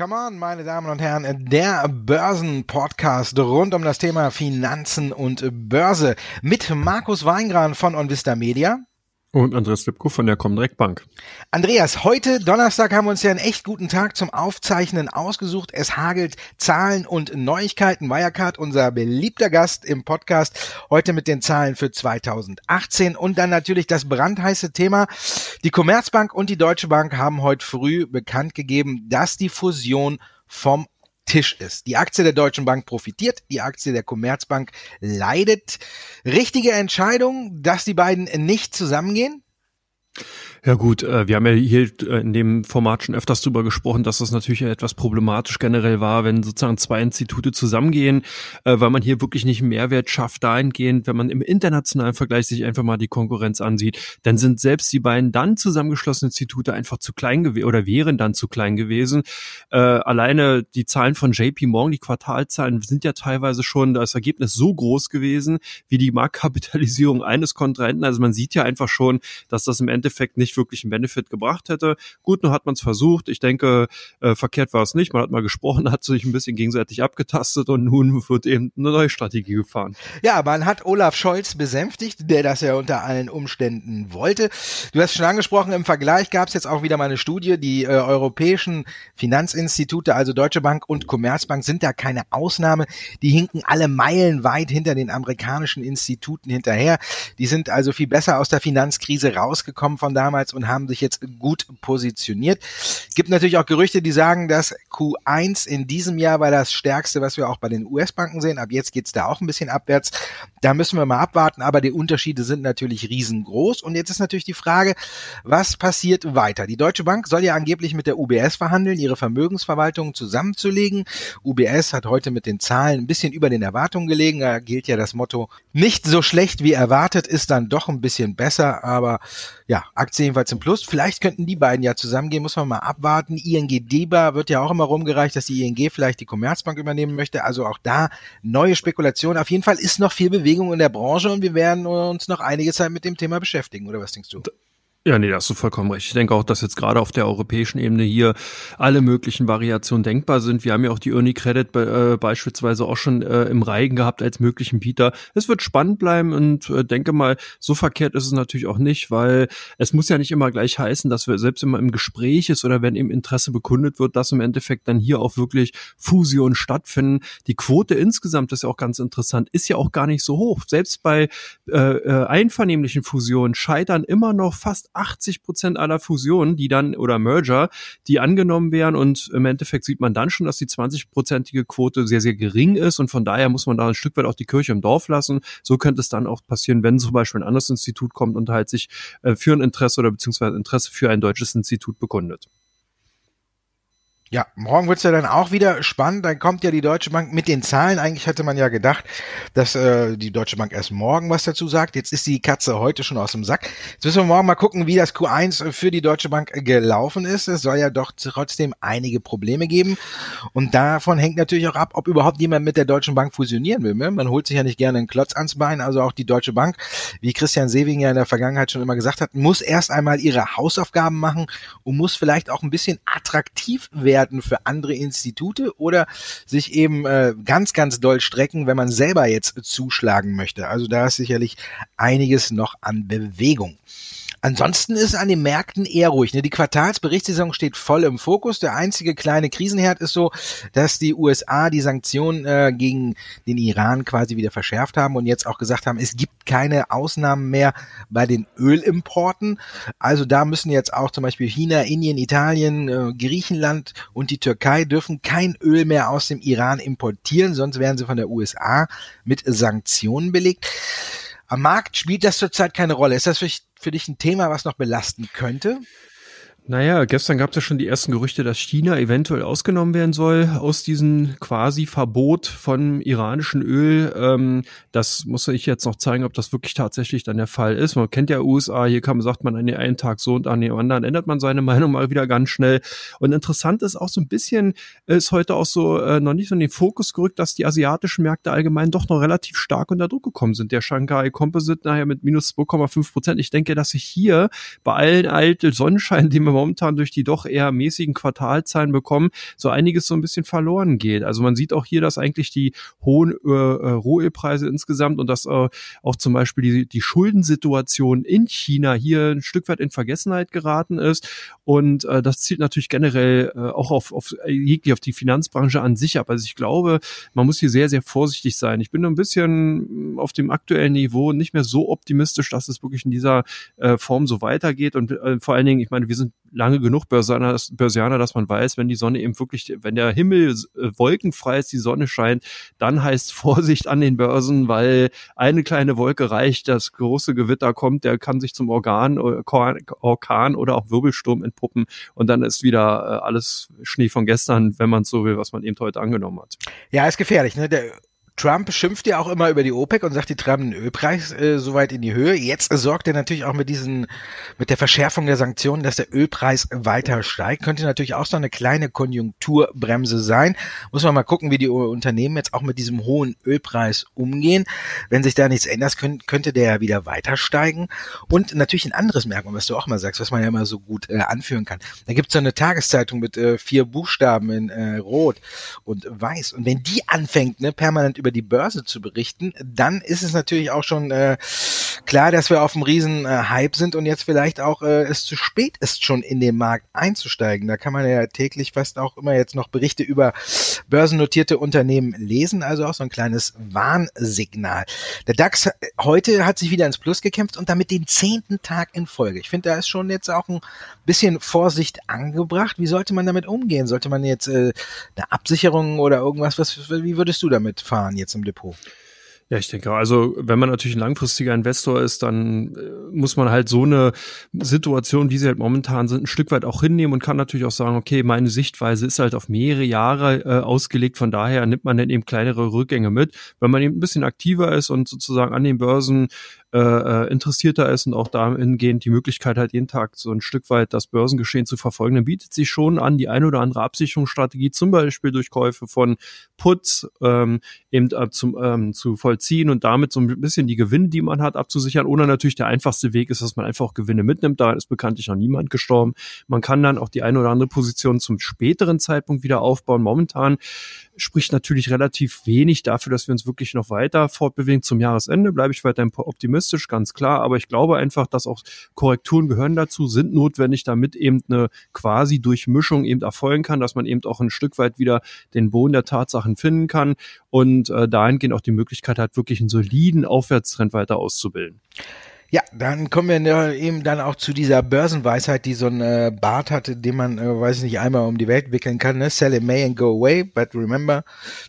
Come on, meine Damen und Herren, der Börsenpodcast rund um das Thema Finanzen und Börse mit Markus Weingran von OnVista Media. Und Andreas Lipko von der Comdirect Bank. Andreas, heute Donnerstag haben wir uns ja einen echt guten Tag zum Aufzeichnen ausgesucht. Es hagelt Zahlen und Neuigkeiten. Wirecard, unser beliebter Gast im Podcast, heute mit den Zahlen für 2018 und dann natürlich das brandheiße Thema. Die Commerzbank und die Deutsche Bank haben heute früh bekannt gegeben, dass die Fusion vom Tisch ist. Die Aktie der Deutschen Bank profitiert, die Aktie der Commerzbank leidet. Richtige Entscheidung, dass die beiden nicht zusammengehen? Ja gut, äh, wir haben ja hier äh, in dem Format schon öfters drüber gesprochen, dass das natürlich etwas problematisch generell war, wenn sozusagen zwei Institute zusammengehen, äh, weil man hier wirklich nicht Mehrwert schafft dahingehend, wenn man im internationalen Vergleich sich einfach mal die Konkurrenz ansieht, dann sind selbst die beiden dann zusammengeschlossenen Institute einfach zu klein gewesen oder wären dann zu klein gewesen. Äh, alleine die Zahlen von JP Morgan, die Quartalzahlen sind ja teilweise schon das Ergebnis so groß gewesen wie die Marktkapitalisierung eines Kontrahenten. Also man sieht ja einfach schon, dass das im Endeffekt nicht nicht wirklich einen Benefit gebracht hätte. Gut, nun hat man es versucht. Ich denke, äh, verkehrt war es nicht. Man hat mal gesprochen, hat sich ein bisschen gegenseitig abgetastet und nun wird eben eine neue Strategie gefahren. Ja, man hat Olaf Scholz besänftigt, der das ja unter allen Umständen wollte. Du hast schon angesprochen, im Vergleich gab es jetzt auch wieder mal eine Studie. Die äh, europäischen Finanzinstitute, also Deutsche Bank und Commerzbank, sind da keine Ausnahme. Die hinken alle meilenweit hinter den amerikanischen Instituten hinterher. Die sind also viel besser aus der Finanzkrise rausgekommen von damals damals und haben sich jetzt gut positioniert. Gibt natürlich auch Gerüchte, die sagen, dass Q1 in diesem Jahr war das stärkste, was wir auch bei den US-Banken sehen. Ab jetzt geht's da auch ein bisschen abwärts. Da müssen wir mal abwarten, aber die Unterschiede sind natürlich riesengroß. Und jetzt ist natürlich die Frage, was passiert weiter? Die Deutsche Bank soll ja angeblich mit der UBS verhandeln, ihre Vermögensverwaltung zusammenzulegen. UBS hat heute mit den Zahlen ein bisschen über den Erwartungen gelegen. Da gilt ja das Motto, nicht so schlecht wie erwartet, ist dann doch ein bisschen besser, aber ja, Aktie jedenfalls im Plus. Vielleicht könnten die beiden ja zusammengehen, muss man mal abwarten. ING DEBA wird ja auch immer rumgereicht, dass die ING vielleicht die Commerzbank übernehmen möchte. Also auch da neue Spekulationen. Auf jeden Fall ist noch viel Bewegung in der Branche und wir werden uns noch einige Zeit mit dem Thema beschäftigen, oder was denkst du? Ja, nee, da hast du vollkommen recht. Ich denke auch, dass jetzt gerade auf der europäischen Ebene hier alle möglichen Variationen denkbar sind. Wir haben ja auch die UniCredit äh, beispielsweise auch schon äh, im Reigen gehabt als möglichen Bieter. Es wird spannend bleiben und äh, denke mal, so verkehrt ist es natürlich auch nicht, weil es muss ja nicht immer gleich heißen, dass wir selbst immer im Gespräch ist oder wenn eben Interesse bekundet wird, dass im Endeffekt dann hier auch wirklich Fusionen stattfinden. Die Quote insgesamt ist ja auch ganz interessant, ist ja auch gar nicht so hoch. Selbst bei äh, äh einvernehmlichen Fusionen scheitern immer noch fast 80 Prozent aller Fusionen, die dann oder Merger, die angenommen werden und im Endeffekt sieht man dann schon, dass die 20-prozentige Quote sehr, sehr gering ist und von daher muss man da ein Stück weit auch die Kirche im Dorf lassen. So könnte es dann auch passieren, wenn zum Beispiel ein anderes Institut kommt und halt sich äh, für ein Interesse oder beziehungsweise Interesse für ein deutsches Institut bekundet. Ja, morgen wird's ja dann auch wieder spannend. Dann kommt ja die Deutsche Bank mit den Zahlen. Eigentlich hatte man ja gedacht, dass äh, die Deutsche Bank erst morgen was dazu sagt. Jetzt ist die Katze heute schon aus dem Sack. Jetzt müssen wir morgen mal gucken, wie das Q1 für die Deutsche Bank gelaufen ist. Es soll ja doch trotzdem einige Probleme geben. Und davon hängt natürlich auch ab, ob überhaupt jemand mit der Deutschen Bank fusionieren will. Ne? Man holt sich ja nicht gerne einen Klotz ans Bein. Also auch die Deutsche Bank, wie Christian Sewing ja in der Vergangenheit schon immer gesagt hat, muss erst einmal ihre Hausaufgaben machen und muss vielleicht auch ein bisschen attraktiv werden werden für andere Institute oder sich eben äh, ganz, ganz doll strecken, wenn man selber jetzt zuschlagen möchte. Also da ist sicherlich einiges noch an Bewegung. Ansonsten ist an den Märkten eher ruhig. Ne? Die Quartalsberichtssaison steht voll im Fokus. Der einzige kleine Krisenherd ist so, dass die USA die Sanktionen äh, gegen den Iran quasi wieder verschärft haben und jetzt auch gesagt haben, es gibt keine Ausnahmen mehr bei den Ölimporten. Also da müssen jetzt auch zum Beispiel China, Indien, Italien, äh, Griechenland und die Türkei dürfen kein Öl mehr aus dem Iran importieren, sonst werden sie von der USA mit Sanktionen belegt. Am Markt spielt das zurzeit keine Rolle. Ist das für, für dich ein Thema, was noch belasten könnte? Naja, gestern gab es ja schon die ersten Gerüchte, dass China eventuell ausgenommen werden soll aus diesem quasi Verbot von iranischem Öl. Ähm, das muss ich jetzt noch zeigen, ob das wirklich tatsächlich dann der Fall ist. Man kennt ja USA, hier kann, sagt man an den einen Tag so und an den anderen ändert man seine Meinung mal wieder ganz schnell. Und interessant ist auch so ein bisschen, ist heute auch so äh, noch nicht so in den Fokus gerückt, dass die asiatischen Märkte allgemein doch noch relativ stark unter Druck gekommen sind. Der Shanghai Composite nachher mit minus 2,5 Prozent. Ich denke, dass sich hier bei allen alten Sonnenschein, die wir momentan durch die doch eher mäßigen Quartalzahlen bekommen, so einiges so ein bisschen verloren geht. Also man sieht auch hier, dass eigentlich die hohen äh, äh, Rohölpreise insgesamt und dass äh, auch zum Beispiel die, die Schuldensituation in China hier ein Stück weit in Vergessenheit geraten ist. Und äh, das zielt natürlich generell äh, auch auf, auf, jeglich auf die Finanzbranche an sich ab. Also ich glaube, man muss hier sehr, sehr vorsichtig sein. Ich bin ein bisschen auf dem aktuellen Niveau nicht mehr so optimistisch, dass es wirklich in dieser äh, Form so weitergeht. Und äh, vor allen Dingen, ich meine, wir sind lange genug Börsianer, Börsianer, dass man weiß, wenn die Sonne eben wirklich, wenn der Himmel äh, wolkenfrei ist, die Sonne scheint, dann heißt Vorsicht an den Börsen, weil eine kleine Wolke reicht, das große Gewitter kommt, der kann sich zum Organ, äh, Orkan oder auch Wirbelsturm entpuppen und dann ist wieder äh, alles Schnee von gestern, wenn man so will, was man eben heute angenommen hat. Ja, ist gefährlich. Ne? Der Trump schimpft ja auch immer über die OPEC und sagt, die treiben den Ölpreis äh, so weit in die Höhe. Jetzt sorgt er natürlich auch mit diesen, mit der Verschärfung der Sanktionen, dass der Ölpreis weiter steigt. Könnte natürlich auch so eine kleine Konjunkturbremse sein. Muss man mal gucken, wie die Unternehmen jetzt auch mit diesem hohen Ölpreis umgehen. Wenn sich da nichts ändert, könnte der ja wieder weiter steigen. Und natürlich ein anderes Merkmal, was du auch mal sagst, was man ja immer so gut äh, anführen kann. Da gibt es so eine Tageszeitung mit äh, vier Buchstaben in äh, Rot und Weiß. Und wenn die anfängt, ne, permanent über über die Börse zu berichten, dann ist es natürlich auch schon äh, klar, dass wir auf einem riesen äh, Hype sind und jetzt vielleicht auch äh, es zu spät ist, schon in den Markt einzusteigen. Da kann man ja täglich fast auch immer jetzt noch Berichte über börsennotierte Unternehmen lesen, also auch so ein kleines Warnsignal. Der DAX heute hat sich wieder ins Plus gekämpft und damit den zehnten Tag in Folge. Ich finde, da ist schon jetzt auch ein bisschen Vorsicht angebracht. Wie sollte man damit umgehen? Sollte man jetzt äh, eine Absicherung oder irgendwas, was, wie würdest du damit fahren? Jetzt im Depot. Ja, ich denke, also wenn man natürlich ein langfristiger Investor ist, dann äh, muss man halt so eine Situation, wie sie halt momentan sind, ein Stück weit auch hinnehmen und kann natürlich auch sagen, okay, meine Sichtweise ist halt auf mehrere Jahre äh, ausgelegt, von daher nimmt man dann eben kleinere Rückgänge mit. Wenn man eben ein bisschen aktiver ist und sozusagen an den Börsen äh, äh, interessierter ist und auch dahingehend die Möglichkeit hat, jeden Tag so ein Stück weit das Börsengeschehen zu verfolgen, dann bietet sich schon an, die ein oder andere Absicherungsstrategie, zum Beispiel durch Käufe von Puts, ähm, eben äh, zum, ähm, zu vollziehen und damit so ein bisschen die Gewinne, die man hat, abzusichern. Oder natürlich der einfachste Weg ist, dass man einfach Gewinne mitnimmt. Da ist bekanntlich noch niemand gestorben. Man kann dann auch die eine oder andere Position zum späteren Zeitpunkt wieder aufbauen. Momentan spricht natürlich relativ wenig dafür, dass wir uns wirklich noch weiter fortbewegen. Zum Jahresende bleibe ich weiterhin optimistisch, ganz klar. Aber ich glaube einfach, dass auch Korrekturen gehören dazu, sind notwendig, damit eben eine quasi Durchmischung eben erfolgen kann, dass man eben auch ein Stück weit wieder den Boden der Tatsachen finden kann und äh, dahingehend auch die Möglichkeit hat, wirklich einen soliden Aufwärtstrend weiter auszubilden. Ja, dann kommen wir eben dann auch zu dieser Börsenweisheit, die so ein äh, Bart hatte, den man, äh, weiß ich nicht, einmal um die Welt wickeln kann. Ne? Sell in May and go away, but remember,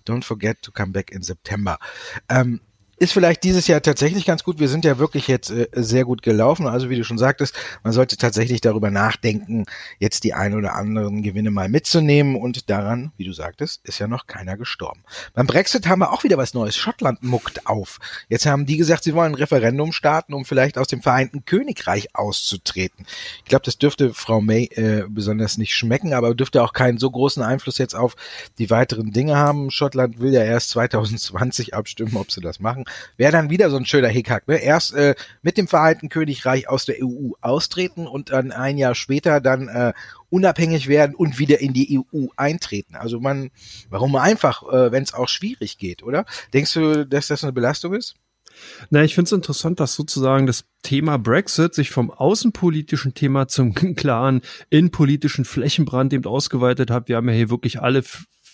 don't forget to come back in September. Ähm, ist vielleicht dieses Jahr tatsächlich ganz gut. Wir sind ja wirklich jetzt äh, sehr gut gelaufen. Also wie du schon sagtest, man sollte tatsächlich darüber nachdenken, jetzt die ein oder anderen Gewinne mal mitzunehmen. Und daran, wie du sagtest, ist ja noch keiner gestorben. Beim Brexit haben wir auch wieder was Neues. Schottland muckt auf. Jetzt haben die gesagt, sie wollen ein Referendum starten, um vielleicht aus dem Vereinten Königreich auszutreten. Ich glaube, das dürfte Frau May äh, besonders nicht schmecken, aber dürfte auch keinen so großen Einfluss jetzt auf die weiteren Dinge haben. Schottland will ja erst 2020 abstimmen, ob sie das machen. Wäre dann wieder so ein schöner Hickhack. Ne? Erst äh, mit dem Vereinten Königreich aus der EU austreten und dann ein Jahr später dann äh, unabhängig werden und wieder in die EU eintreten. Also man, warum einfach, äh, wenn es auch schwierig geht, oder? Denkst du, dass das eine Belastung ist? Na, ich finde es interessant, dass sozusagen das Thema Brexit sich vom außenpolitischen Thema zum klaren innenpolitischen Flächenbrand eben ausgeweitet hat. Wir haben ja hier wirklich alle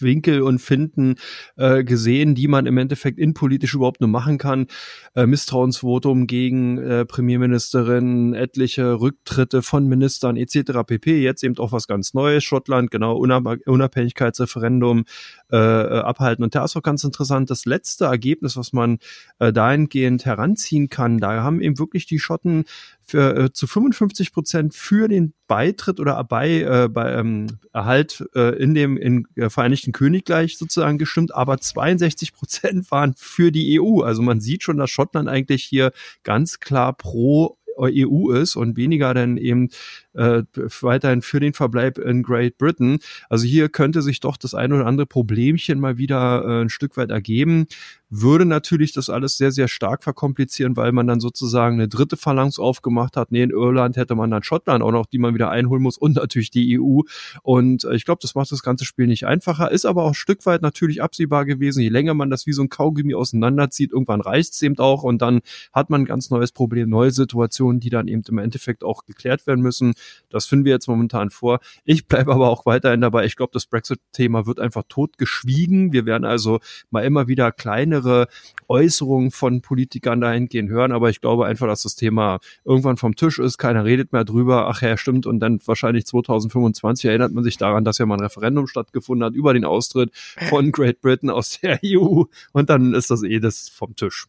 Winkel und Finden äh, gesehen, die man im Endeffekt innenpolitisch überhaupt nur machen kann. Äh, Misstrauensvotum gegen äh, Premierministerin, etliche Rücktritte von Ministern etc. pp. Jetzt eben auch was ganz Neues, Schottland, genau, Unab Unabhängigkeitsreferendum, äh, abhalten. Und da ist auch ganz interessant, das letzte Ergebnis, was man äh, dahingehend heranziehen kann, da haben eben wirklich die Schotten für, äh, zu 55 Prozent für den Beitritt oder bei, äh, bei ähm, Erhalt äh, in dem in, äh, Vereinigten Königreich sozusagen gestimmt, aber 62 Prozent waren für die EU. Also man sieht schon, dass Schottland eigentlich hier ganz klar pro EU ist und weniger dann eben äh, weiterhin für den Verbleib in Great Britain. Also hier könnte sich doch das ein oder andere Problemchen mal wieder äh, ein Stück weit ergeben. Würde natürlich das alles sehr, sehr stark verkomplizieren, weil man dann sozusagen eine dritte Phalanx aufgemacht hat. Nee, in Irland hätte man dann Schottland auch noch, die man wieder einholen muss und natürlich die EU. Und äh, ich glaube, das macht das ganze Spiel nicht einfacher, ist aber auch ein Stück weit natürlich absehbar gewesen. Je länger man das wie so ein Kaugummi auseinanderzieht, irgendwann reicht es eben auch und dann hat man ein ganz neues Problem, neue Situationen, die dann eben im Endeffekt auch geklärt werden müssen. Das finden wir jetzt momentan vor. Ich bleibe aber auch weiterhin dabei. Ich glaube, das Brexit-Thema wird einfach totgeschwiegen. Wir werden also mal immer wieder kleinere Äußerungen von Politikern dahingehend hören, aber ich glaube einfach, dass das Thema irgendwann vom Tisch ist. Keiner redet mehr drüber. Ach ja, stimmt. Und dann wahrscheinlich 2025 erinnert man sich daran, dass ja mal ein Referendum stattgefunden hat über den Austritt von Great Britain aus der EU. Und dann ist das eh das vom Tisch.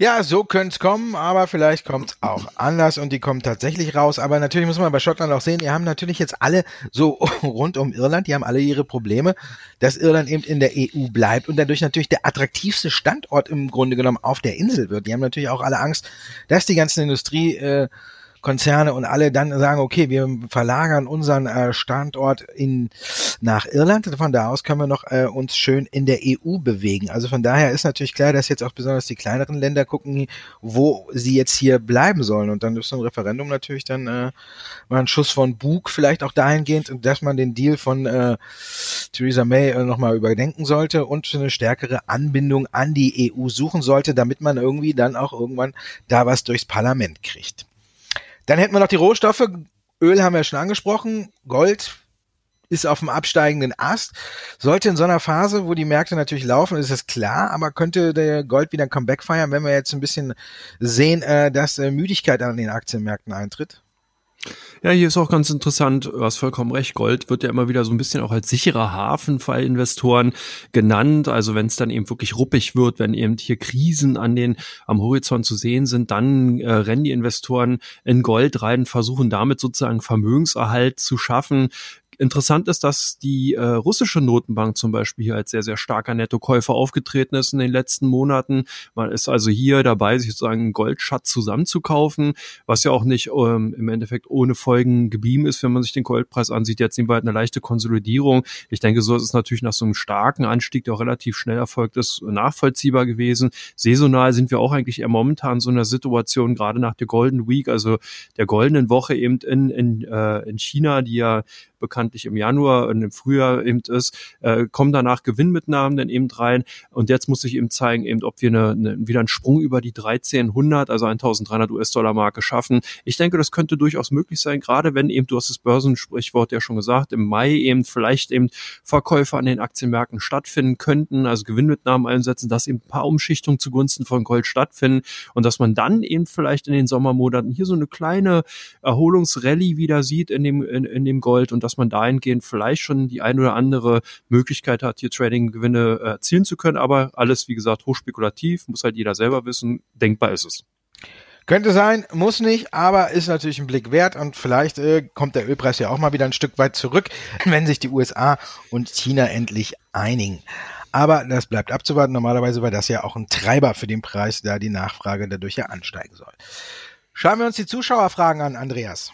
Ja, so könnte es kommen, aber vielleicht kommt es auch anders und die kommen tatsächlich raus. Aber natürlich muss man bei Schottland auch sehen, die haben natürlich jetzt alle so rund um Irland, die haben alle ihre Probleme, dass Irland eben in der EU bleibt und dadurch natürlich der attraktivste Standort im Grunde genommen auf der Insel wird. Die haben natürlich auch alle Angst, dass die ganzen Industrie äh, Konzerne und alle dann sagen, okay, wir verlagern unseren äh, Standort in nach Irland. Von da aus können wir noch äh, uns schön in der EU bewegen. Also von daher ist natürlich klar, dass jetzt auch besonders die kleineren Länder gucken, wo sie jetzt hier bleiben sollen. Und dann ist so ein Referendum natürlich dann äh, mal ein Schuss von Bug, vielleicht auch dahingehend, dass man den Deal von äh, Theresa May äh, nochmal überdenken sollte und eine stärkere Anbindung an die EU suchen sollte, damit man irgendwie dann auch irgendwann da was durchs Parlament kriegt. Dann hätten wir noch die Rohstoffe. Öl haben wir schon angesprochen. Gold ist auf dem absteigenden Ast. Sollte in so einer Phase, wo die Märkte natürlich laufen, ist das klar, aber könnte der Gold wieder ein Comeback feiern, wenn wir jetzt ein bisschen sehen, äh, dass äh, Müdigkeit an den Aktienmärkten eintritt? Ja, hier ist auch ganz interessant, du hast vollkommen recht, Gold wird ja immer wieder so ein bisschen auch als sicherer Hafen für Investoren genannt. Also wenn es dann eben wirklich ruppig wird, wenn eben hier Krisen an den am Horizont zu sehen sind, dann äh, rennen die Investoren in Gold rein, versuchen damit sozusagen Vermögenserhalt zu schaffen. Interessant ist, dass die äh, russische Notenbank zum Beispiel hier als sehr, sehr starker Nettokäufer aufgetreten ist in den letzten Monaten. Man ist also hier dabei, sich sozusagen einen Goldschatz zusammenzukaufen, was ja auch nicht ähm, im Endeffekt ohne Folgen geblieben ist, wenn man sich den Goldpreis ansieht. Jetzt sehen wir halt eine leichte Konsolidierung. Ich denke, so ist es natürlich nach so einem starken Anstieg, der auch relativ schnell erfolgt ist, nachvollziehbar gewesen. Saisonal sind wir auch eigentlich eher momentan so in einer Situation, gerade nach der Golden Week, also der goldenen Woche eben in, in, äh, in China, die ja bekanntlich im Januar und im Frühjahr eben ist, äh, kommen danach Gewinnmitnahmen dann eben rein und jetzt muss ich eben zeigen, eben, ob wir eine, eine, wieder einen Sprung über die 1300, also 1300 US-Dollar Marke schaffen. Ich denke, das könnte durchaus möglich sein, gerade wenn eben, du hast das Börsensprichwort ja schon gesagt, im Mai eben vielleicht eben Verkäufe an den Aktienmärkten stattfinden könnten, also Gewinnmitnahmen einsetzen, dass eben ein paar Umschichtungen zugunsten von Gold stattfinden und dass man dann eben vielleicht in den Sommermonaten hier so eine kleine Erholungsrallye wieder sieht in dem, in, in dem Gold und dass man dahingehend vielleicht schon die ein oder andere Möglichkeit hat, hier Trading-Gewinne äh, erzielen zu können. Aber alles, wie gesagt, hochspekulativ, muss halt jeder selber wissen. Denkbar ist es. Könnte sein, muss nicht, aber ist natürlich ein Blick wert und vielleicht äh, kommt der Ölpreis ja auch mal wieder ein Stück weit zurück, wenn sich die USA und China endlich einigen. Aber das bleibt abzuwarten. Normalerweise war das ja auch ein Treiber für den Preis, da die Nachfrage dadurch ja ansteigen soll. Schauen wir uns die Zuschauerfragen an, Andreas.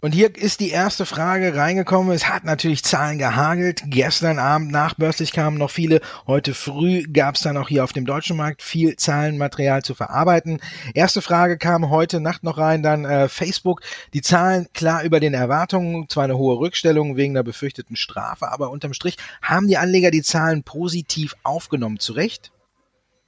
Und hier ist die erste Frage reingekommen. Es hat natürlich Zahlen gehagelt. Gestern Abend nachbörslich kamen noch viele. Heute früh gab es dann auch hier auf dem deutschen Markt viel Zahlenmaterial zu verarbeiten. Erste Frage kam heute Nacht noch rein. Dann äh, Facebook. Die Zahlen klar über den Erwartungen. Zwar eine hohe Rückstellung wegen der befürchteten Strafe, aber unterm Strich haben die Anleger die Zahlen positiv aufgenommen. Zu Recht?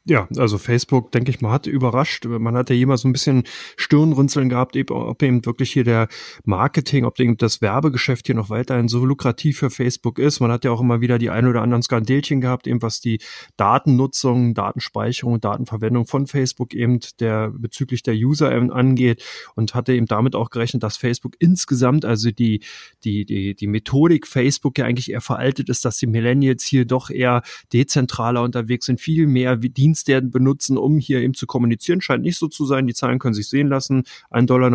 Ja, also Facebook, denke ich mal, hat überrascht. Man hat ja jemals so ein bisschen Stirnrunzeln gehabt, ob eben wirklich hier der Marketing, ob eben das Werbegeschäft hier noch weiterhin so lukrativ für Facebook ist. Man hat ja auch immer wieder die ein oder anderen Skandelchen gehabt, eben was die Datennutzung, Datenspeicherung, Datenverwendung von Facebook eben der bezüglich der User angeht und hatte eben damit auch gerechnet, dass Facebook insgesamt, also die, die, die, die Methodik Facebook ja eigentlich eher veraltet ist, dass die Millennials hier doch eher dezentraler unterwegs sind, viel mehr wie Dienst Dienst der benutzen, um hier eben zu kommunizieren. Scheint nicht so zu sein. Die Zahlen können sich sehen lassen. 1,89 Dollar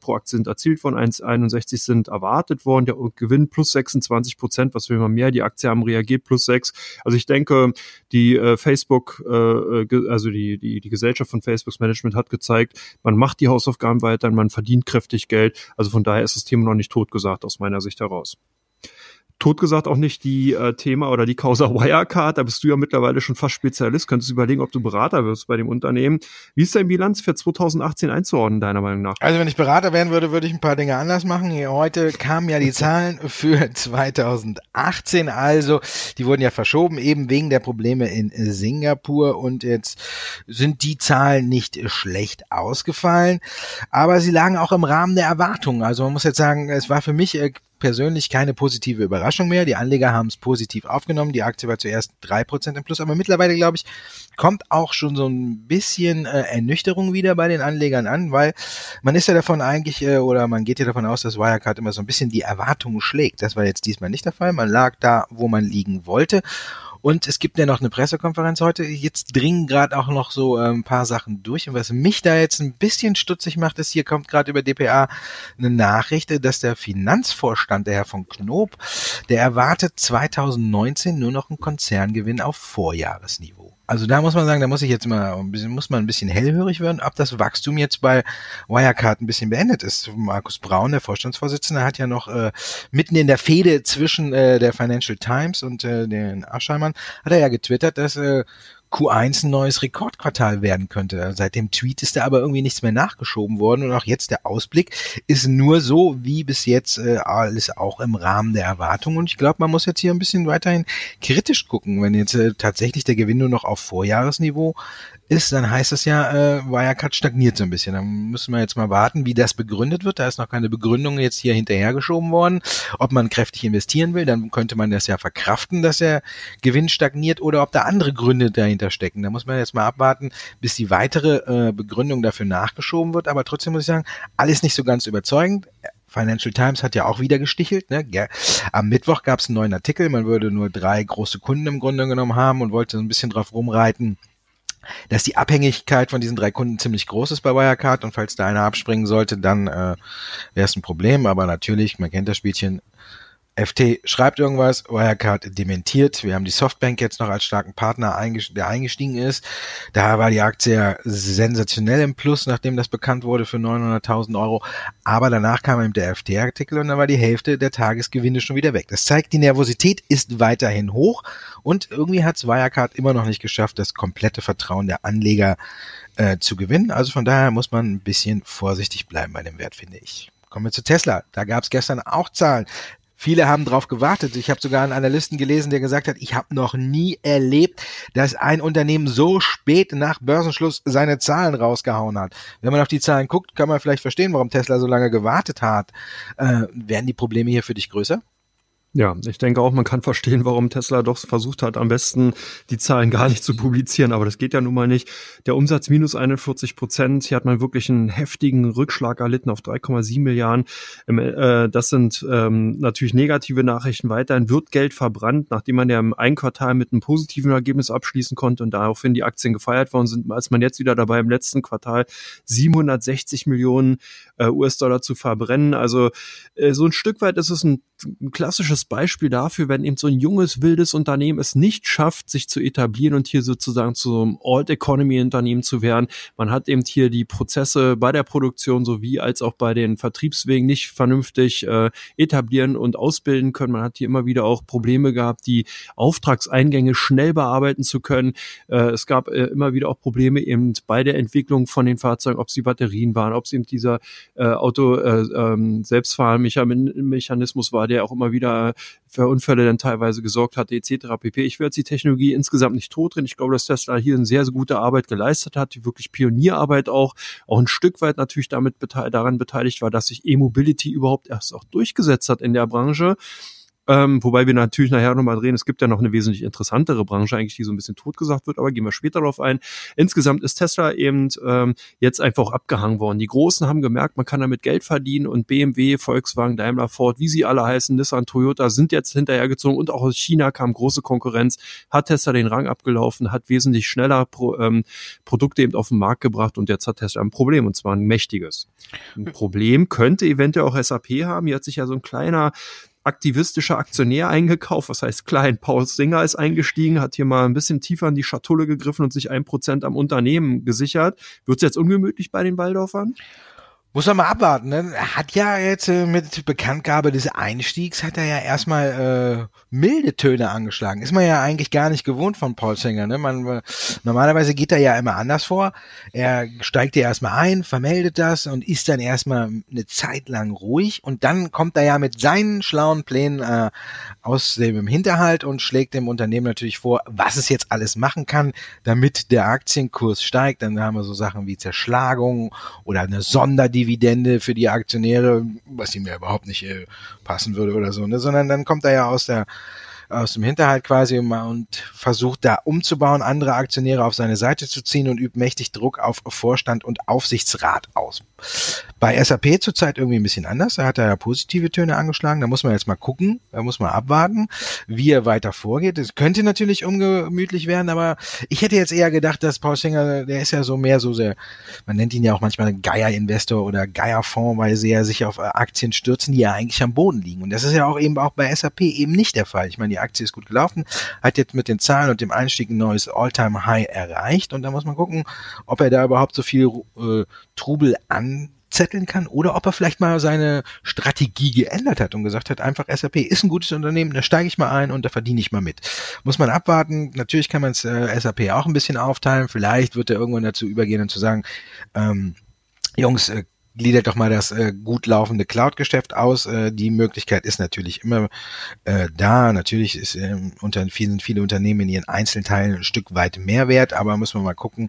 pro Aktie sind erzielt worden, 1,61 sind erwartet worden. Der Gewinn plus 26 Prozent. Was will man mehr? Die Aktie haben reagiert plus 6. Also ich denke, die äh, Facebook, äh, also die, die, die Gesellschaft von Facebooks Management hat gezeigt, man macht die Hausaufgaben weiter, man verdient kräftig Geld. Also von daher ist das Thema noch nicht tot gesagt aus meiner Sicht heraus totgesagt auch nicht die äh, Thema oder die Causa Wirecard. Da bist du ja mittlerweile schon fast Spezialist. Könntest du überlegen, ob du Berater wirst bei dem Unternehmen. Wie ist dein Bilanz für 2018 einzuordnen, deiner Meinung nach? Also wenn ich Berater werden würde, würde ich ein paar Dinge anders machen. Heute kamen ja die Zahlen für 2018. Also die wurden ja verschoben, eben wegen der Probleme in Singapur. Und jetzt sind die Zahlen nicht schlecht ausgefallen. Aber sie lagen auch im Rahmen der Erwartungen. Also man muss jetzt sagen, es war für mich äh, persönlich keine positive Überraschung mehr. Die Anleger haben es positiv aufgenommen. Die Aktie war zuerst drei Prozent im Plus, aber mittlerweile, glaube ich, kommt auch schon so ein bisschen äh, Ernüchterung wieder bei den Anlegern an, weil man ist ja davon eigentlich, äh, oder man geht ja davon aus, dass Wirecard immer so ein bisschen die Erwartungen schlägt. Das war jetzt diesmal nicht der Fall. Man lag da, wo man liegen wollte. Und es gibt ja noch eine Pressekonferenz heute. Jetzt dringen gerade auch noch so ein paar Sachen durch. Und was mich da jetzt ein bisschen stutzig macht, ist, hier kommt gerade über DPA eine Nachricht, dass der Finanzvorstand, der Herr von Knob, der erwartet 2019 nur noch einen Konzerngewinn auf Vorjahresniveau. Also da muss man sagen, da muss ich jetzt mal ein bisschen, muss man ein bisschen hellhörig werden, ob das Wachstum jetzt bei Wirecard ein bisschen beendet ist. Markus Braun, der Vorstandsvorsitzende, hat ja noch äh, mitten in der Fehde zwischen äh, der Financial Times und äh, den Aschheimern, hat er ja getwittert, dass äh, Q1 ein neues Rekordquartal werden könnte. Seit dem Tweet ist da aber irgendwie nichts mehr nachgeschoben worden und auch jetzt der Ausblick ist nur so wie bis jetzt äh, alles auch im Rahmen der Erwartungen und ich glaube, man muss jetzt hier ein bisschen weiterhin kritisch gucken, wenn jetzt äh, tatsächlich der Gewinn nur noch auf Vorjahresniveau ist, dann heißt das ja, äh, Wirecard stagniert so ein bisschen. Dann müssen wir jetzt mal warten, wie das begründet wird. Da ist noch keine Begründung jetzt hier hinterhergeschoben worden. Ob man kräftig investieren will, dann könnte man das ja verkraften, dass der Gewinn stagniert oder ob da andere Gründe dahinter stecken. Da muss man jetzt mal abwarten, bis die weitere äh, Begründung dafür nachgeschoben wird. Aber trotzdem muss ich sagen, alles nicht so ganz überzeugend. Financial Times hat ja auch wieder gestichelt. Ne? Ja, am Mittwoch gab es einen neuen Artikel, man würde nur drei große Kunden im Grunde genommen haben und wollte so ein bisschen drauf rumreiten dass die Abhängigkeit von diesen drei Kunden ziemlich groß ist bei Wirecard und falls da einer abspringen sollte, dann äh, wäre es ein Problem. Aber natürlich, man kennt das Spielchen, FT schreibt irgendwas, Wirecard dementiert. Wir haben die Softbank jetzt noch als starken Partner, der eingestiegen ist. Da war die Aktie sensationell im Plus, nachdem das bekannt wurde für 900.000 Euro. Aber danach kam eben der FT-Artikel und dann war die Hälfte der Tagesgewinne schon wieder weg. Das zeigt, die Nervosität ist weiterhin hoch und irgendwie hat es Wirecard immer noch nicht geschafft, das komplette Vertrauen der Anleger äh, zu gewinnen. Also von daher muss man ein bisschen vorsichtig bleiben bei dem Wert, finde ich. Kommen wir zu Tesla. Da gab es gestern auch Zahlen. Viele haben darauf gewartet. Ich habe sogar einen Analysten gelesen, der gesagt hat, ich habe noch nie erlebt, dass ein Unternehmen so spät nach Börsenschluss seine Zahlen rausgehauen hat. Wenn man auf die Zahlen guckt, kann man vielleicht verstehen, warum Tesla so lange gewartet hat. Äh, werden die Probleme hier für dich größer? Ja, ich denke auch, man kann verstehen, warum Tesla doch versucht hat, am besten die Zahlen gar nicht zu publizieren. Aber das geht ja nun mal nicht. Der Umsatz minus 41 Prozent. Hier hat man wirklich einen heftigen Rückschlag erlitten auf 3,7 Milliarden. Äh, das sind ähm, natürlich negative Nachrichten. Weiterhin wird Geld verbrannt, nachdem man ja im einen Quartal mit einem positiven Ergebnis abschließen konnte und daraufhin die Aktien gefeiert worden sind, als man jetzt wieder dabei im letzten Quartal 760 Millionen äh, US-Dollar zu verbrennen. Also äh, so ein Stück weit ist es ein, ein Beispiel dafür, wenn eben so ein junges, wildes Unternehmen es nicht schafft, sich zu etablieren und hier sozusagen zu einem Old-Economy-Unternehmen zu werden. Man hat eben hier die Prozesse bei der Produktion sowie als auch bei den Vertriebswegen nicht vernünftig äh, etablieren und ausbilden können. Man hat hier immer wieder auch Probleme gehabt, die Auftragseingänge schnell bearbeiten zu können. Äh, es gab äh, immer wieder auch Probleme eben bei der Entwicklung von den Fahrzeugen, ob sie Batterien waren, ob es eben dieser äh, Auto äh, ähm, Selbstfahrmechanismus war, der auch immer wieder für, Unfälle dann teilweise gesorgt hatte, etc. pp. Ich jetzt die Technologie insgesamt nicht totdrehen. Ich glaube, dass Tesla hier eine sehr, sehr gute Arbeit geleistet hat, die wirklich Pionierarbeit auch, auch ein Stück weit natürlich damit daran beteiligt war, dass sich E-Mobility überhaupt erst auch durchgesetzt hat in der Branche. Ähm, wobei wir natürlich nachher nochmal drehen, es gibt ja noch eine wesentlich interessantere Branche eigentlich, die so ein bisschen totgesagt wird, aber gehen wir später darauf ein. Insgesamt ist Tesla eben ähm, jetzt einfach abgehangen worden. Die Großen haben gemerkt, man kann damit Geld verdienen und BMW, Volkswagen, Daimler, Ford, wie sie alle heißen, Nissan, Toyota sind jetzt hinterhergezogen und auch aus China kam große Konkurrenz, hat Tesla den Rang abgelaufen, hat wesentlich schneller Pro, ähm, Produkte eben auf den Markt gebracht und jetzt hat Tesla ein Problem und zwar ein mächtiges. Ein Problem könnte eventuell auch SAP haben. Hier hat sich ja so ein kleiner aktivistischer Aktionär eingekauft, was heißt klein. Paul Singer ist eingestiegen, hat hier mal ein bisschen tiefer in die Schatulle gegriffen und sich ein Prozent am Unternehmen gesichert. Wird es jetzt ungemütlich bei den Waldorfern? Muss man mal abwarten. Ne? Er hat ja jetzt äh, mit Bekanntgabe des Einstiegs hat er ja erstmal äh, milde Töne angeschlagen. Ist man ja eigentlich gar nicht gewohnt von Paul Singer. Ne? Man, äh, normalerweise geht er ja immer anders vor. Er steigt ja erstmal ein, vermeldet das und ist dann erstmal eine Zeit lang ruhig und dann kommt er ja mit seinen schlauen Plänen äh, aus dem Hinterhalt und schlägt dem Unternehmen natürlich vor, was es jetzt alles machen kann, damit der Aktienkurs steigt. Dann haben wir so Sachen wie Zerschlagung oder eine Sonderdividende Dividende für die Aktionäre, was ihm ja überhaupt nicht äh, passen würde oder so, ne? sondern dann kommt er ja aus der aus dem Hinterhalt quasi und versucht da umzubauen, andere Aktionäre auf seine Seite zu ziehen und übt mächtig Druck auf Vorstand und Aufsichtsrat aus. Bei SAP zurzeit irgendwie ein bisschen anders. Da hat er ja positive Töne angeschlagen. Da muss man jetzt mal gucken, da muss man abwarten, wie er weiter vorgeht. Es könnte natürlich ungemütlich werden, aber ich hätte jetzt eher gedacht, dass Paul Singer, der ist ja so mehr so sehr, man nennt ihn ja auch manchmal Geier-Investor oder Geier-Fonds, weil sie ja sich auf Aktien stürzen, die ja eigentlich am Boden liegen. Und das ist ja auch eben auch bei SAP eben nicht der Fall. Ich meine, die Aktie ist gut gelaufen, hat jetzt mit den Zahlen und dem Einstieg ein neues All-Time-High erreicht und da muss man gucken, ob er da überhaupt so viel äh, Trubel anzetteln kann oder ob er vielleicht mal seine Strategie geändert hat und gesagt hat, einfach SAP ist ein gutes Unternehmen, da steige ich mal ein und da verdiene ich mal mit. Muss man abwarten. Natürlich kann man es äh, SAP auch ein bisschen aufteilen. Vielleicht wird er irgendwann dazu übergehen und zu sagen, ähm, Jungs, äh, gliedert doch mal das äh, gut laufende Cloud-Geschäft aus. Äh, die Möglichkeit ist natürlich immer äh, da. Natürlich ist äh, unter vielen viele Unternehmen in ihren Einzelteilen ein Stück weit mehr wert, aber müssen wir mal gucken,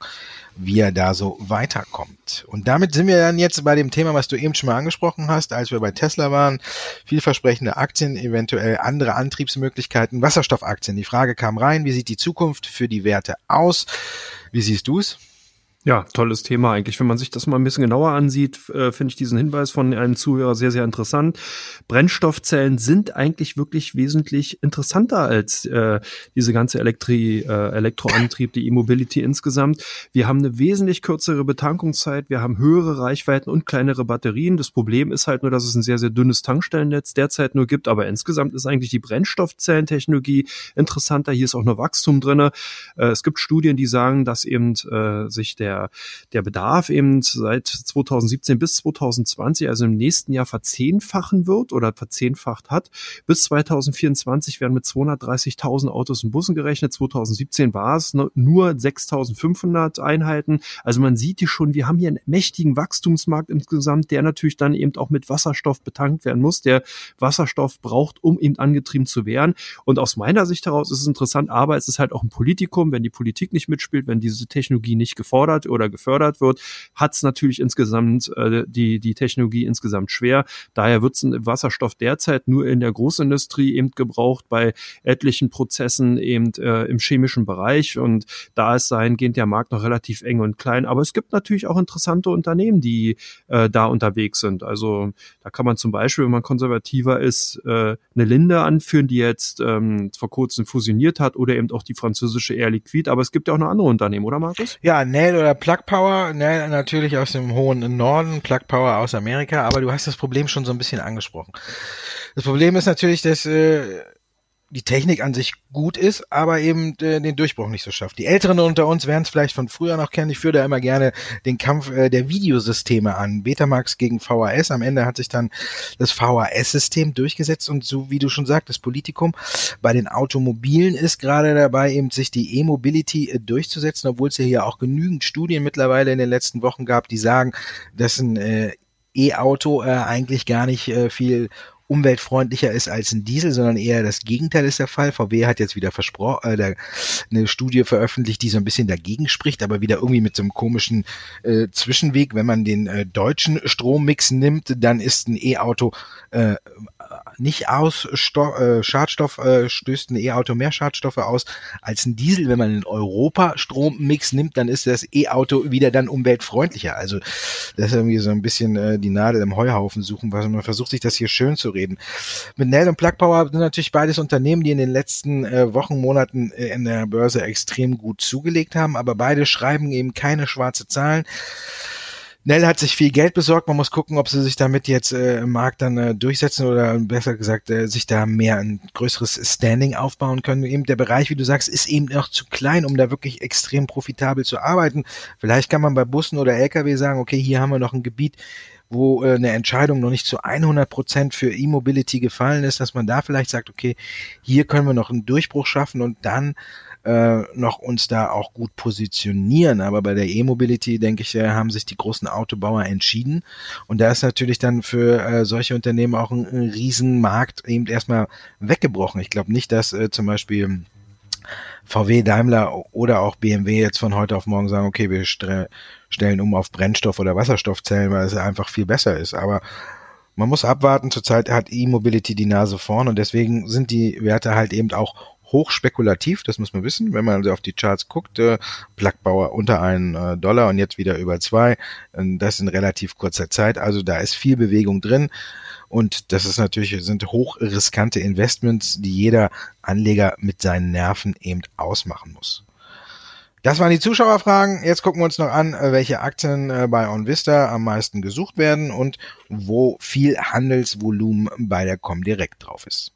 wie er da so weiterkommt. Und damit sind wir dann jetzt bei dem Thema, was du eben schon mal angesprochen hast, als wir bei Tesla waren. Vielversprechende Aktien, eventuell andere Antriebsmöglichkeiten, Wasserstoffaktien. Die Frage kam rein, wie sieht die Zukunft für die Werte aus? Wie siehst du es? Ja, tolles Thema eigentlich. Wenn man sich das mal ein bisschen genauer ansieht, äh, finde ich diesen Hinweis von einem Zuhörer sehr, sehr interessant. Brennstoffzellen sind eigentlich wirklich wesentlich interessanter als äh, diese ganze Elektri äh, Elektroantrieb, die E-Mobility insgesamt. Wir haben eine wesentlich kürzere Betankungszeit, wir haben höhere Reichweiten und kleinere Batterien. Das Problem ist halt nur, dass es ein sehr, sehr dünnes Tankstellennetz derzeit nur gibt, aber insgesamt ist eigentlich die Brennstoffzellentechnologie interessanter. Hier ist auch noch Wachstum drinne. Äh, es gibt Studien, die sagen, dass eben äh, sich der der, der Bedarf eben seit 2017 bis 2020, also im nächsten Jahr verzehnfachen wird oder verzehnfacht hat. Bis 2024 werden mit 230.000 Autos und Bussen gerechnet. 2017 war es nur 6.500 Einheiten. Also man sieht hier schon, wir haben hier einen mächtigen Wachstumsmarkt insgesamt, der natürlich dann eben auch mit Wasserstoff betankt werden muss, der Wasserstoff braucht, um eben angetrieben zu werden. Und aus meiner Sicht heraus ist es interessant, aber es ist halt auch ein Politikum, wenn die Politik nicht mitspielt, wenn diese Technologie nicht gefordert oder gefördert wird, hat es natürlich insgesamt äh, die, die Technologie insgesamt schwer. Daher wird Wasserstoff derzeit nur in der Großindustrie eben gebraucht, bei etlichen Prozessen eben äh, im chemischen Bereich. Und da ist dahingehend der Markt noch relativ eng und klein. Aber es gibt natürlich auch interessante Unternehmen, die äh, da unterwegs sind. Also da kann man zum Beispiel, wenn man konservativer ist, äh, eine Linde anführen, die jetzt ähm, vor kurzem fusioniert hat oder eben auch die französische Air Liquide. Aber es gibt ja auch noch andere Unternehmen, oder Markus? Ja, Nell oder Plug Power, ne, natürlich aus dem hohen Norden, Plug Power aus Amerika, aber du hast das Problem schon so ein bisschen angesprochen. Das Problem ist natürlich, dass äh, die Technik an sich gut ist, aber eben äh, den Durchbruch nicht so schafft. Die Älteren unter uns werden es vielleicht von früher noch kennen. Ich führe da immer gerne den Kampf äh, der Videosysteme an. Betamax gegen VHS. Am Ende hat sich dann das VHS-System durchgesetzt und so wie du schon sagtest, Politikum bei den Automobilen ist gerade dabei, eben sich die E-Mobility äh, durchzusetzen, obwohl es ja hier auch genügend Studien mittlerweile in den letzten Wochen gab, die sagen, dass ein äh, E-Auto äh, eigentlich gar nicht äh, viel umweltfreundlicher ist als ein Diesel, sondern eher das Gegenteil ist der Fall. VW hat jetzt wieder versprochen, äh, eine Studie veröffentlicht, die so ein bisschen dagegen spricht, aber wieder irgendwie mit so einem komischen äh, Zwischenweg. Wenn man den äh, deutschen Strommix nimmt, dann ist ein E-Auto äh, nicht aus Sto äh, Schadstoff, äh, stößt ein E-Auto mehr Schadstoffe aus als ein Diesel. Wenn man einen Europa-Strommix nimmt, dann ist das E-Auto wieder dann umweltfreundlicher. Also das ist irgendwie so ein bisschen äh, die Nadel im Heuhaufen suchen, weil man versucht sich das hier schön zu reden. Mit Nell und Plug Power sind natürlich beides Unternehmen, die in den letzten äh, Wochen, Monaten äh, in der Börse extrem gut zugelegt haben, aber beide schreiben eben keine schwarze Zahlen. Nell hat sich viel Geld besorgt. Man muss gucken, ob sie sich damit jetzt äh, im Markt dann äh, durchsetzen oder besser gesagt äh, sich da mehr ein größeres Standing aufbauen können. Eben der Bereich, wie du sagst, ist eben noch zu klein, um da wirklich extrem profitabel zu arbeiten. Vielleicht kann man bei Bussen oder LKW sagen, okay, hier haben wir noch ein Gebiet, wo äh, eine Entscheidung noch nicht zu 100 Prozent für E-Mobility gefallen ist, dass man da vielleicht sagt, okay, hier können wir noch einen Durchbruch schaffen und dann äh, noch uns da auch gut positionieren. Aber bei der E-Mobility, denke ich, äh, haben sich die großen Autobauer entschieden. Und da ist natürlich dann für äh, solche Unternehmen auch ein, ein Riesenmarkt eben erstmal weggebrochen. Ich glaube nicht, dass äh, zum Beispiel VW, Daimler oder auch BMW jetzt von heute auf morgen sagen, okay, wir stellen um auf Brennstoff- oder Wasserstoffzellen, weil es einfach viel besser ist. Aber man muss abwarten. Zurzeit hat E-Mobility die Nase vorn und deswegen sind die Werte halt eben auch hochspekulativ, das muss man wissen, wenn man also auf die Charts guckt, äh, Plackbauer unter einen äh, Dollar und jetzt wieder über zwei, äh, das in relativ kurzer Zeit, also da ist viel Bewegung drin und das ist natürlich, sind hochriskante Investments, die jeder Anleger mit seinen Nerven eben ausmachen muss. Das waren die Zuschauerfragen. Jetzt gucken wir uns noch an, äh, welche Aktien äh, bei OnVista am meisten gesucht werden und wo viel Handelsvolumen bei der Comdirect drauf ist.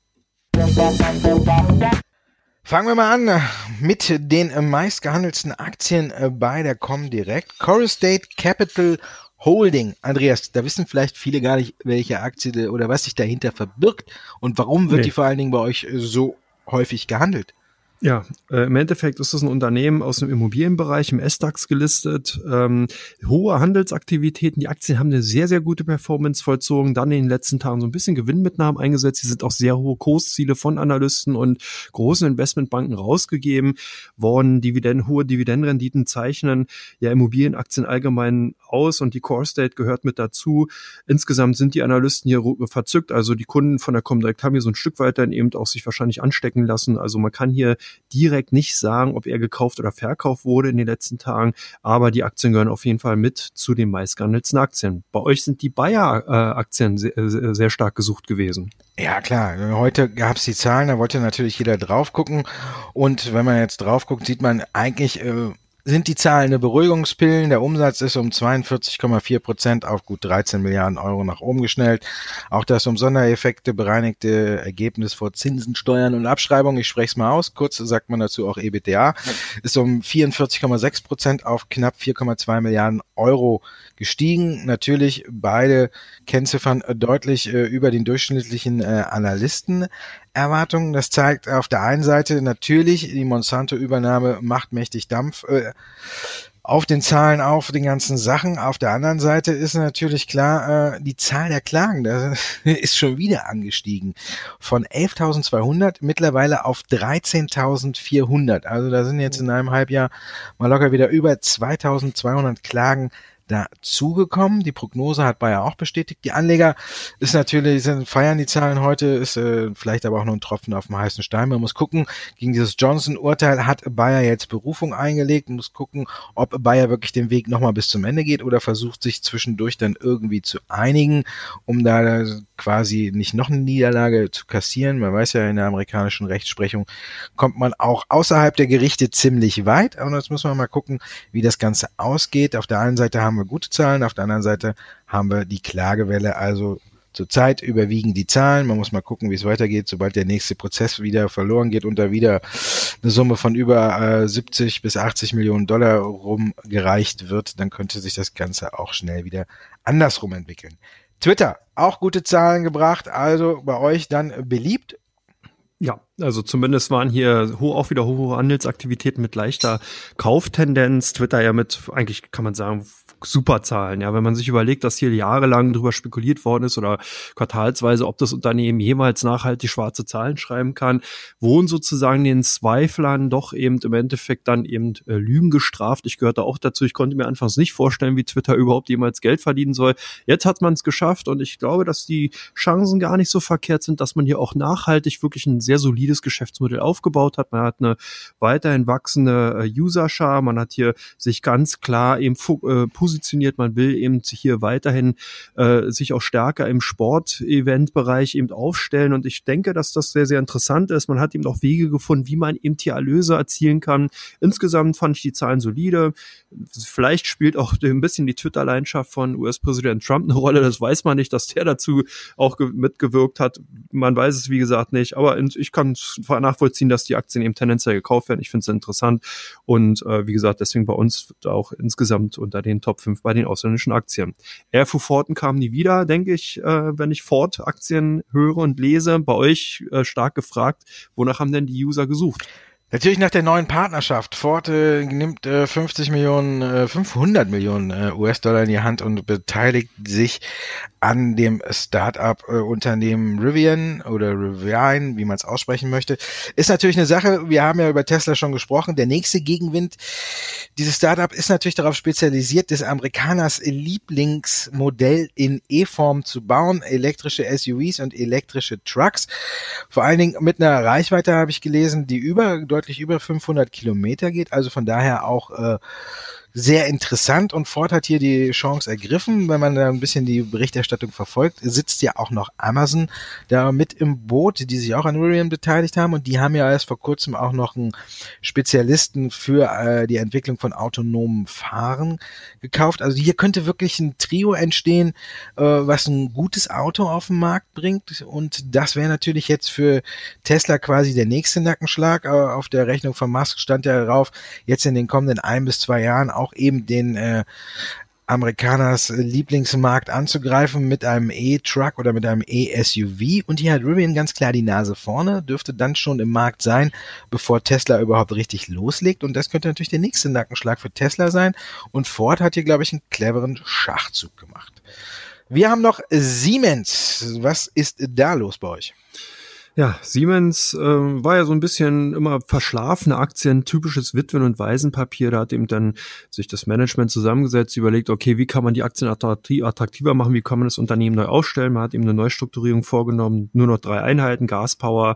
Fangen wir mal an mit den meistgehandelten Aktien äh, bei der Comdirect. Corustate Capital Holding. Andreas, da wissen vielleicht viele gar nicht, welche Aktie oder was sich dahinter verbirgt und warum wird nee. die vor allen Dingen bei euch äh, so häufig gehandelt? Ja, äh, im Endeffekt ist das ein Unternehmen aus dem Immobilienbereich im S-DAX gelistet. Ähm, hohe Handelsaktivitäten, die Aktien haben eine sehr, sehr gute Performance vollzogen, dann in den letzten Tagen so ein bisschen Gewinnmitnahmen eingesetzt. Sie sind auch sehr hohe Kursziele von Analysten und großen Investmentbanken rausgegeben worden. Dividenden, hohe Dividendenrenditen zeichnen ja Immobilienaktien allgemein aus und die Core State gehört mit dazu. Insgesamt sind die Analysten hier verzückt. Also die Kunden von der Comdirect haben hier so ein Stück weiter eben auch sich wahrscheinlich anstecken lassen. Also man kann hier direkt nicht sagen, ob er gekauft oder verkauft wurde in den letzten Tagen, aber die Aktien gehören auf jeden Fall mit zu den meistgehandelten Aktien. Bei euch sind die Bayer-Aktien sehr, sehr stark gesucht gewesen. Ja, klar. Heute gab es die Zahlen, da wollte natürlich jeder drauf gucken. Und wenn man jetzt drauf guckt, sieht man eigentlich, äh, sind die Zahlen eine Beruhigungspillen. Der Umsatz ist um 42,4 Prozent auf gut 13 Milliarden Euro nach oben geschnellt. Auch das um Sondereffekte bereinigte Ergebnis vor Zinsen, Steuern und Abschreibung, ich spreche es mal aus, kurz sagt man dazu auch EBTA, ist um 44,6 Prozent auf knapp 4,2 Milliarden Euro gestiegen. Natürlich beide Kennziffern deutlich äh, über den durchschnittlichen äh, Analysten. Erwartungen. Das zeigt auf der einen Seite natürlich, die Monsanto-Übernahme macht mächtig Dampf äh, auf den Zahlen auf, den ganzen Sachen. Auf der anderen Seite ist natürlich klar, äh, die Zahl der Klagen ist schon wieder angestiegen. Von 11.200 mittlerweile auf 13.400. Also da sind jetzt in einem Halbjahr mal locker wieder über 2.200 Klagen dazugekommen. Die Prognose hat Bayer auch bestätigt. Die Anleger ist natürlich, sind, feiern die Zahlen heute, ist äh, vielleicht aber auch nur ein Tropfen auf dem heißen Stein. Man muss gucken, gegen dieses Johnson-Urteil hat Bayer jetzt Berufung eingelegt, muss gucken, ob Bayer wirklich den Weg nochmal bis zum Ende geht oder versucht sich zwischendurch dann irgendwie zu einigen, um da quasi nicht noch eine Niederlage zu kassieren. Man weiß ja, in der amerikanischen Rechtsprechung kommt man auch außerhalb der Gerichte ziemlich weit. Und jetzt müssen wir mal gucken, wie das Ganze ausgeht. Auf der einen Seite haben wir gute Zahlen, auf der anderen Seite haben wir die Klagewelle. Also zurzeit überwiegen die Zahlen. Man muss mal gucken, wie es weitergeht. Sobald der nächste Prozess wieder verloren geht und da wieder eine Summe von über äh, 70 bis 80 Millionen Dollar rumgereicht wird, dann könnte sich das Ganze auch schnell wieder andersrum entwickeln. Twitter, auch gute Zahlen gebracht, also bei euch dann beliebt. Ja, Also zumindest waren hier auch wieder hohe Handelsaktivitäten mit leichter Kauftendenz. Twitter ja mit, eigentlich kann man sagen, super Zahlen. Ja, wenn man sich überlegt, dass hier jahrelang drüber spekuliert worden ist oder quartalsweise, ob das Unternehmen jemals nachhaltig schwarze Zahlen schreiben kann, wurden sozusagen den Zweiflern doch eben im Endeffekt dann eben äh, Lügen gestraft. Ich gehörte auch dazu. Ich konnte mir anfangs nicht vorstellen, wie Twitter überhaupt jemals Geld verdienen soll. Jetzt hat man es geschafft und ich glaube, dass die Chancen gar nicht so verkehrt sind, dass man hier auch nachhaltig wirklich ein sehr solides Geschäftsmodell aufgebaut hat. Man hat eine weiterhin wachsende äh, User-Schar. Man hat hier sich ganz klar eben äh, positioniert. Man will eben hier weiterhin äh, sich auch stärker im Sport-Event-Bereich eben aufstellen. Und ich denke, dass das sehr, sehr interessant ist. Man hat eben auch Wege gefunden, wie man eben hier Erlöse erzielen kann. Insgesamt fand ich die Zahlen solide. Vielleicht spielt auch ein bisschen die Twitter-Leidenschaft von US-Präsident Trump eine Rolle. Das weiß man nicht, dass der dazu auch mitgewirkt hat. Man weiß es, wie gesagt, nicht. Aber ich kann nachvollziehen, dass die Aktien eben tendenziell gekauft werden. Ich finde es interessant. Und äh, wie gesagt, deswegen bei uns auch insgesamt unter den Top 5 bei den ausländischen Aktien. Airfu Forten kam nie wieder, denke ich, äh, wenn ich Ford-Aktien höre und lese. Bei euch äh, stark gefragt, wonach haben denn die User gesucht? Natürlich nach der neuen Partnerschaft. Ford äh, nimmt äh, 50 Millionen, äh, 500 Millionen äh, US-Dollar in die Hand und beteiligt sich an dem Start-up-Unternehmen Rivian oder Rivian, wie man es aussprechen möchte. Ist natürlich eine Sache, wir haben ja über Tesla schon gesprochen. Der nächste Gegenwind, dieses Start-up ist natürlich darauf spezialisiert, des Amerikaners Lieblingsmodell in E-Form zu bauen, elektrische SUVs und elektrische Trucks. Vor allen Dingen mit einer Reichweite habe ich gelesen, die über deutlich über 500 Kilometer geht. Also von daher auch äh, sehr interessant und Ford hat hier die Chance ergriffen, wenn man da ein bisschen die Berichterstattung verfolgt, sitzt ja auch noch Amazon da mit im Boot, die sich auch an Rivian beteiligt haben und die haben ja erst vor kurzem auch noch einen Spezialisten für äh, die Entwicklung von autonomen Fahren gekauft. Also hier könnte wirklich ein Trio entstehen, äh, was ein gutes Auto auf den Markt bringt und das wäre natürlich jetzt für Tesla quasi der nächste Nackenschlag. Äh, auf der Rechnung von Musk stand ja darauf, jetzt in den kommenden ein bis zwei Jahren auch eben den äh, Amerikaners Lieblingsmarkt anzugreifen mit einem E-Truck oder mit einem E-SUV. Und hier hat Rivian ganz klar die Nase vorne, dürfte dann schon im Markt sein, bevor Tesla überhaupt richtig loslegt. Und das könnte natürlich der nächste Nackenschlag für Tesla sein. Und Ford hat hier, glaube ich, einen cleveren Schachzug gemacht. Wir haben noch Siemens. Was ist da los bei euch? Ja, Siemens äh, war ja so ein bisschen immer verschlafene Aktien, typisches Witwen- und Waisenpapier. Da hat eben dann sich das Management zusammengesetzt, überlegt, okay, wie kann man die Aktien attraktiver machen, wie kann man das Unternehmen neu aufstellen. Man hat eben eine Neustrukturierung vorgenommen, nur noch drei Einheiten, Gaspower,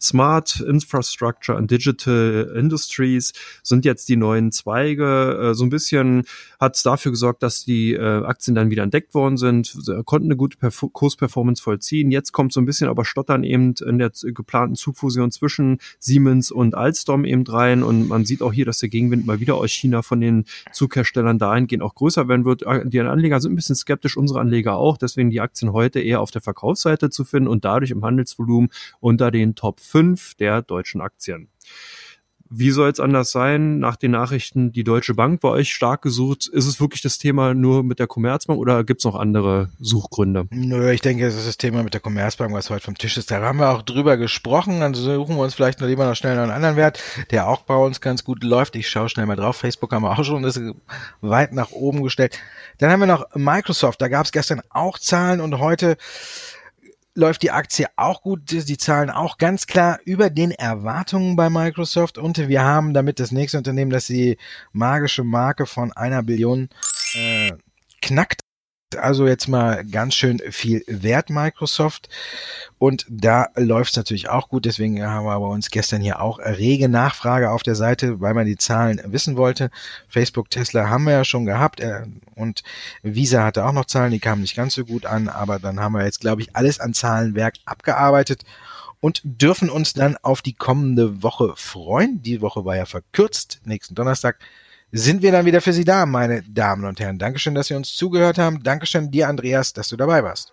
Smart Infrastructure und Digital Industries sind jetzt die neuen Zweige. Äh, so ein bisschen hat es dafür gesorgt, dass die äh, Aktien dann wieder entdeckt worden sind, konnten eine gute Perf Kursperformance vollziehen. Jetzt kommt so ein bisschen aber Stottern eben in der der geplanten Zugfusion zwischen Siemens und Alstom eben rein. Und man sieht auch hier, dass der Gegenwind mal wieder aus China von den Zugherstellern dahingehend auch größer werden wird. Die Anleger sind ein bisschen skeptisch, unsere Anleger auch. Deswegen die Aktien heute eher auf der Verkaufsseite zu finden und dadurch im Handelsvolumen unter den Top 5 der deutschen Aktien. Wie soll es anders sein? Nach den Nachrichten, die Deutsche Bank bei euch stark gesucht. Ist es wirklich das Thema nur mit der Commerzbank oder gibt es noch andere Suchgründe? Nö, ich denke, es ist das Thema mit der Commerzbank, was heute vom Tisch ist. Da haben wir auch drüber gesprochen. Dann suchen wir uns vielleicht noch lieber noch schnell einen anderen Wert, der auch bei uns ganz gut läuft. Ich schaue schnell mal drauf. Facebook haben wir auch schon das weit nach oben gestellt. Dann haben wir noch Microsoft. Da gab es gestern auch Zahlen und heute läuft die Aktie auch gut. Die Zahlen auch ganz klar über den Erwartungen bei Microsoft. Und wir haben damit das nächste Unternehmen, das die magische Marke von einer Billion äh, knackt also jetzt mal ganz schön viel wert, Microsoft. Und da läuft es natürlich auch gut. Deswegen haben wir bei uns gestern hier auch rege Nachfrage auf der Seite, weil man die Zahlen wissen wollte. Facebook, Tesla haben wir ja schon gehabt. Äh, und Visa hatte auch noch Zahlen, die kamen nicht ganz so gut an. Aber dann haben wir jetzt, glaube ich, alles an Zahlenwerk abgearbeitet und dürfen uns dann auf die kommende Woche freuen. Die Woche war ja verkürzt. Nächsten Donnerstag sind wir dann wieder für Sie da, meine Damen und Herren. Dankeschön, dass Sie uns zugehört haben. Dankeschön dir, Andreas, dass du dabei warst.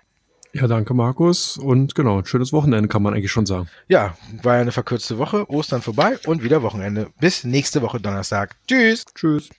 Ja, danke, Markus. Und genau, ein schönes Wochenende kann man eigentlich schon sagen. Ja, war ja eine verkürzte Woche. Ostern vorbei und wieder Wochenende. Bis nächste Woche Donnerstag. Tschüss. Tschüss.